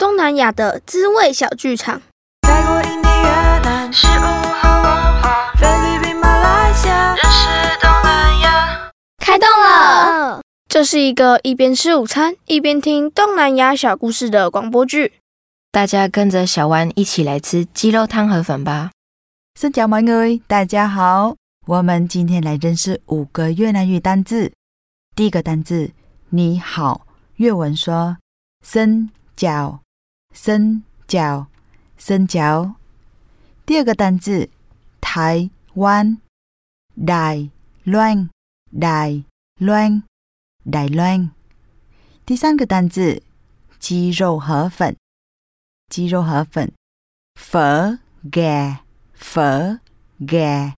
东南亚的滋味小剧场。泰国、印尼、越南，食物和文化，菲律宾、马来西亚，认识东南亚。开动了！这是一个一边吃午餐一边听东南亚小故事的广播剧。大家跟着小弯一起来吃鸡肉汤河粉吧。新加 mọi người，大家好。我们今天来认识五个越南语单字。第一个单字你好，越文说森脚森脚森脚。第二个单字台湾，đài loan đài loan đài loan。第三个单字鸡肉河粉，鸡肉河粉，phở gà phở gà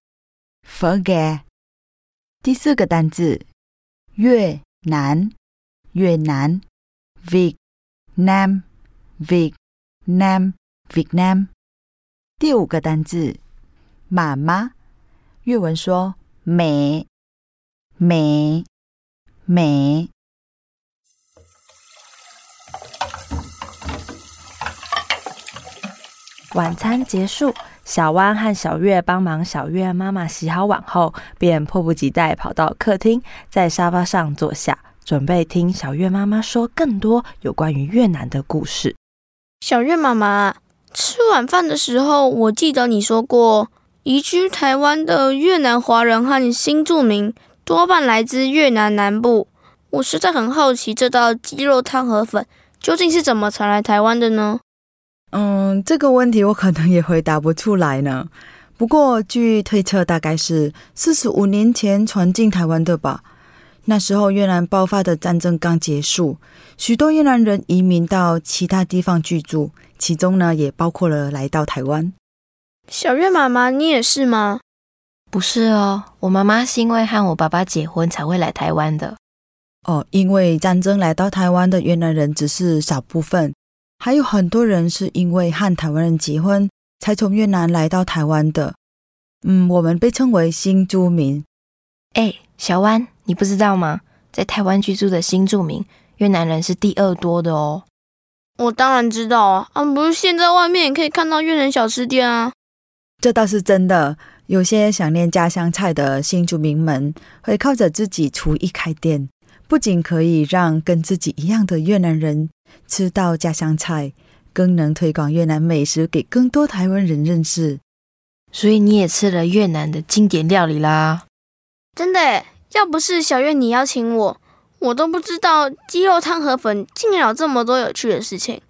phở gà。第四个单字越南，越南，Việt Nam Việt Nam Việt Nam。第五个单字妈妈，越文说美美美。晚餐结束，小弯和小月帮忙小月妈妈洗好碗后，便迫不及待跑到客厅，在沙发上坐下，准备听小月妈妈说更多有关于越南的故事。小月妈妈，吃晚饭的时候，我记得你说过，移居台湾的越南华人和新住民多半来自越南南部。我实在很好奇，这道鸡肉汤河粉究竟是怎么传来台湾的呢？嗯，这个问题我可能也回答不出来呢。不过据推测，大概是四十五年前传进台湾的吧。那时候越南爆发的战争刚结束，许多越南人移民到其他地方居住，其中呢也包括了来到台湾。小月妈妈，你也是吗？不是哦，我妈妈是因为和我爸爸结婚才会来台湾的。哦，因为战争来到台湾的越南人只是少部分，还有很多人是因为和台湾人结婚才从越南来到台湾的。嗯，我们被称为新住民。哎，小弯，你不知道吗？在台湾居住的新住民越南人是第二多的哦。我当然知道啊，啊，不是现在外面也可以看到越南小吃店啊。这倒是真的。有些想念家乡菜的新住民们会靠着自己厨艺开店，不仅可以让跟自己一样的越南人吃到家乡菜，更能推广越南美食给更多台湾人认识。所以你也吃了越南的经典料理啦？真的耶，要不是小月你邀请我，我都不知道鸡肉汤河粉竟然有这么多有趣的事情。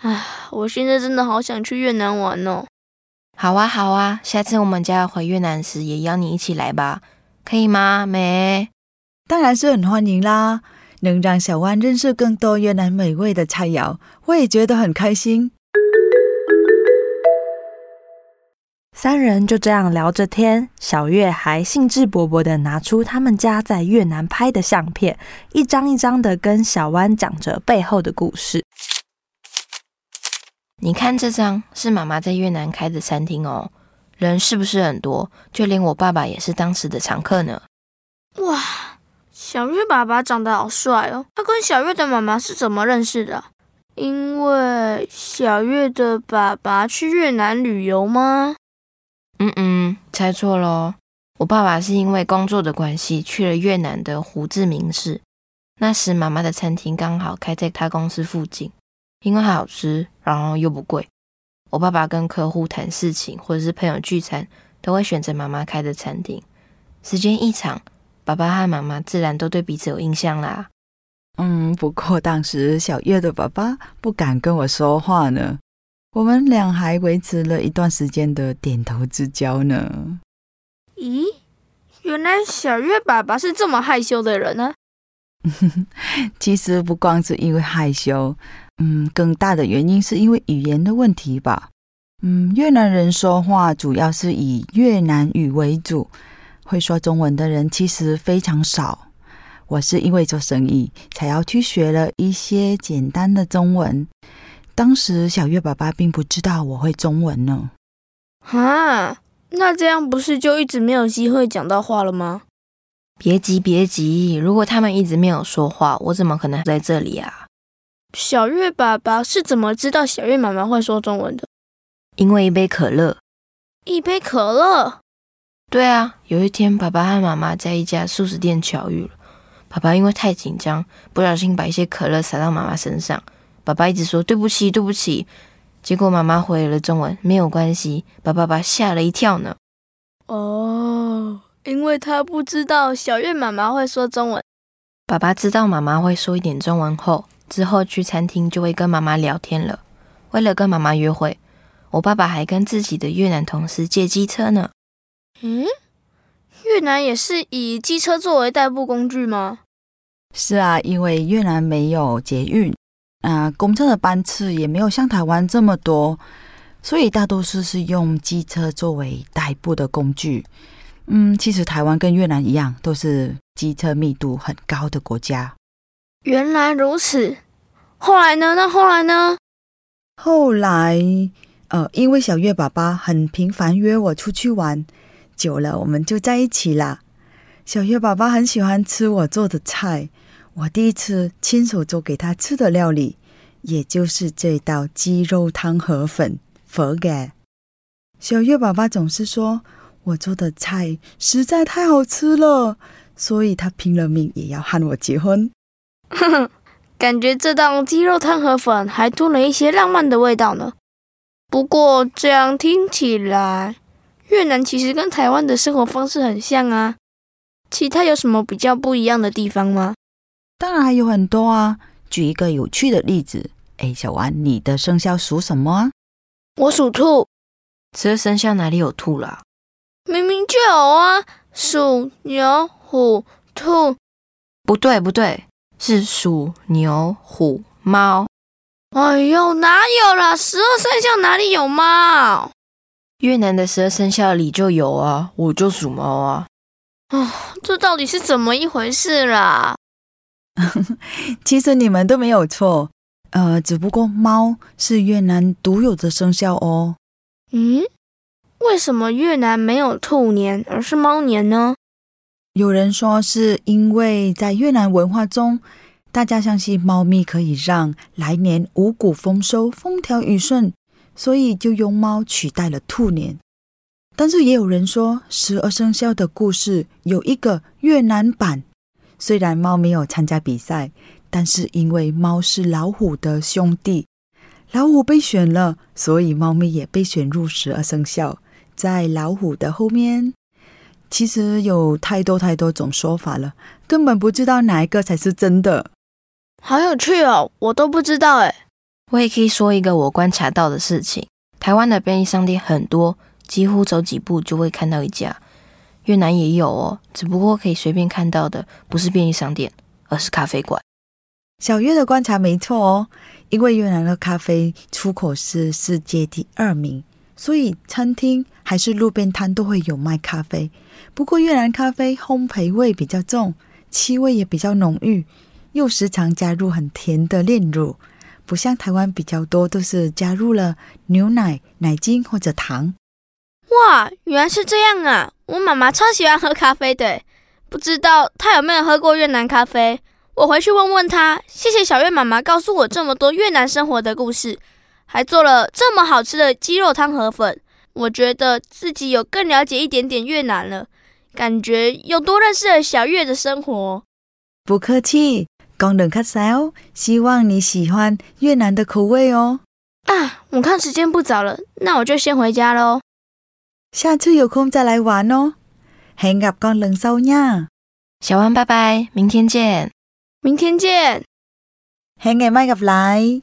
唉，我现在真的好想去越南玩哦。好啊，好啊，下次我们家要回越南时，也邀你一起来吧，可以吗？美，当然是很欢迎啦！能让小湾认识更多越南美味的菜肴，我也觉得很开心。三人就这样聊着天，小月还兴致勃勃的拿出他们家在越南拍的相片，一张一张的跟小湾讲着背后的故事。你看这张是妈妈在越南开的餐厅哦，人是不是很多？就连我爸爸也是当时的常客呢。哇，小月爸爸长得好帅哦！他跟小月的妈妈是怎么认识的？因为小月的爸爸去越南旅游吗？嗯嗯，猜错喽。我爸爸是因为工作的关系去了越南的胡志明市，那时妈妈的餐厅刚好开在他公司附近，因为好吃，然后又不贵。我爸爸跟客户谈事情或者是朋友聚餐，都会选择妈妈开的餐厅。时间一长，爸爸和妈妈自然都对彼此有印象啦。嗯，不过当时小月的爸爸不敢跟我说话呢，我们俩还维持了一段时间的点头之交呢。咦，原来小月爸爸是这么害羞的人呢、其实不光是因为害羞，嗯，更大的原因是因为语言的问题吧。嗯，越南人说话主要是以越南语为主，会说中文的人其实非常少。我是因为做生意才要去学了一些简单的中文。当时小月爸爸并不知道我会中文呢。啊，那这样不是就一直没有机会讲到话了吗？别急，别急，如果他们一直没有说话，我怎么可能在这里啊？小月爸爸是怎么知道小月妈妈会说中文的？因为一杯可乐。一杯可乐。对啊，有一天爸爸和妈妈在一家素食店巧遇了。爸爸因为太紧张，不小心把一些可乐洒到妈妈身上。爸爸一直说对不起，对不起。结果妈妈回了中文，没有关系，把爸爸吓了一跳呢。哦，因为他不知道小月妈妈会说中文。爸爸知道妈妈会说一点中文后，之后去餐厅就会跟妈妈聊天了。为了跟妈妈约会，我爸爸还跟自己的越南同事借机车呢。嗯，越南也是以机车作为代步工具吗？是啊，因为越南没有捷运，啊、公车的班次也没有像台湾这么多，所以大多数是用机车作为代步的工具。嗯，其实台湾跟越南一样，都是机车密度很高的国家。原来如此。后来呢？那后来呢？后来，呃，因为小月爸爸很频繁约我出去玩，久了我们就在一起啦。小月爸爸很喜欢吃我做的菜，我第一次亲手做给他吃的料理，也就是这道鸡肉汤河粉佛给。小月爸爸总是说我做的菜实在太好吃了，所以他拼了命也要和我结婚。哼哼，感觉这道鸡肉汤河粉还多了一些浪漫的味道呢。不过这样听起来，越南其实跟台湾的生活方式很像啊。其他有什么比较不一样的地方吗？当然还有很多啊。举一个有趣的例子，哎，小丸，你的生肖属什么啊？我属兔，十二生肖哪里有兔啦？明明就有啊，鼠、牛、虎、兔。不对，不对，是鼠、牛、虎、猫。哎呦，哪有啦？十二生肖哪里有猫？越南的十二生肖里就有啊，我就属猫啊。这到底是怎么一回事啦？其实你们都没有错，呃，只不过猫是越南独有的生肖哦。嗯，为什么越南没有兔年，而是猫年呢？有人说是因为在越南文化中，大家相信猫咪可以让来年五谷丰收、风调雨顺，所以就用猫取代了兔年。但是也有人说，十二生肖的故事有一个越南版。虽然猫没有参加比赛，但是因为猫是老虎的兄弟，老虎被选了，所以猫咪也被选入十二生肖，在老虎的后面。其实有太多太多种说法了，根本不知道哪一个才是真的。好有趣哦，我都不知道哎。我也可以说一个我观察到的事情：台湾的便利商店很多，几乎走几步就会看到一家。越南也有哦，只不过可以随便看到的不是便利商店，而是咖啡馆。小月的观察没错哦，因为越南的咖啡出口是世界第二名，所以餐厅还是路边摊都会有卖咖啡。不过越南咖啡烘焙味比较重，气味也比较浓郁，又时常加入很甜的炼乳，不像台湾比较多都是加入了牛奶、奶精或者糖。哇，原来是这样啊！我妈妈超喜欢喝咖啡的，不知道她有没有喝过越南咖啡？我回去问问她。谢谢小月妈妈告诉我这么多越南生活的故事，还做了这么好吃的鸡肉汤河粉。我觉得自己有更了解一点点越南了，感觉又多认识了小月的生活。不客气，功能卡少，希望你喜欢越南的口味哦。啊，我看时间不早了，那我就先回家喽。下次有空再来玩哦。Hẹn gặp con lần sau nha。小王，拜拜，明天见。明天见。Hẹn ngày mai gặp lại。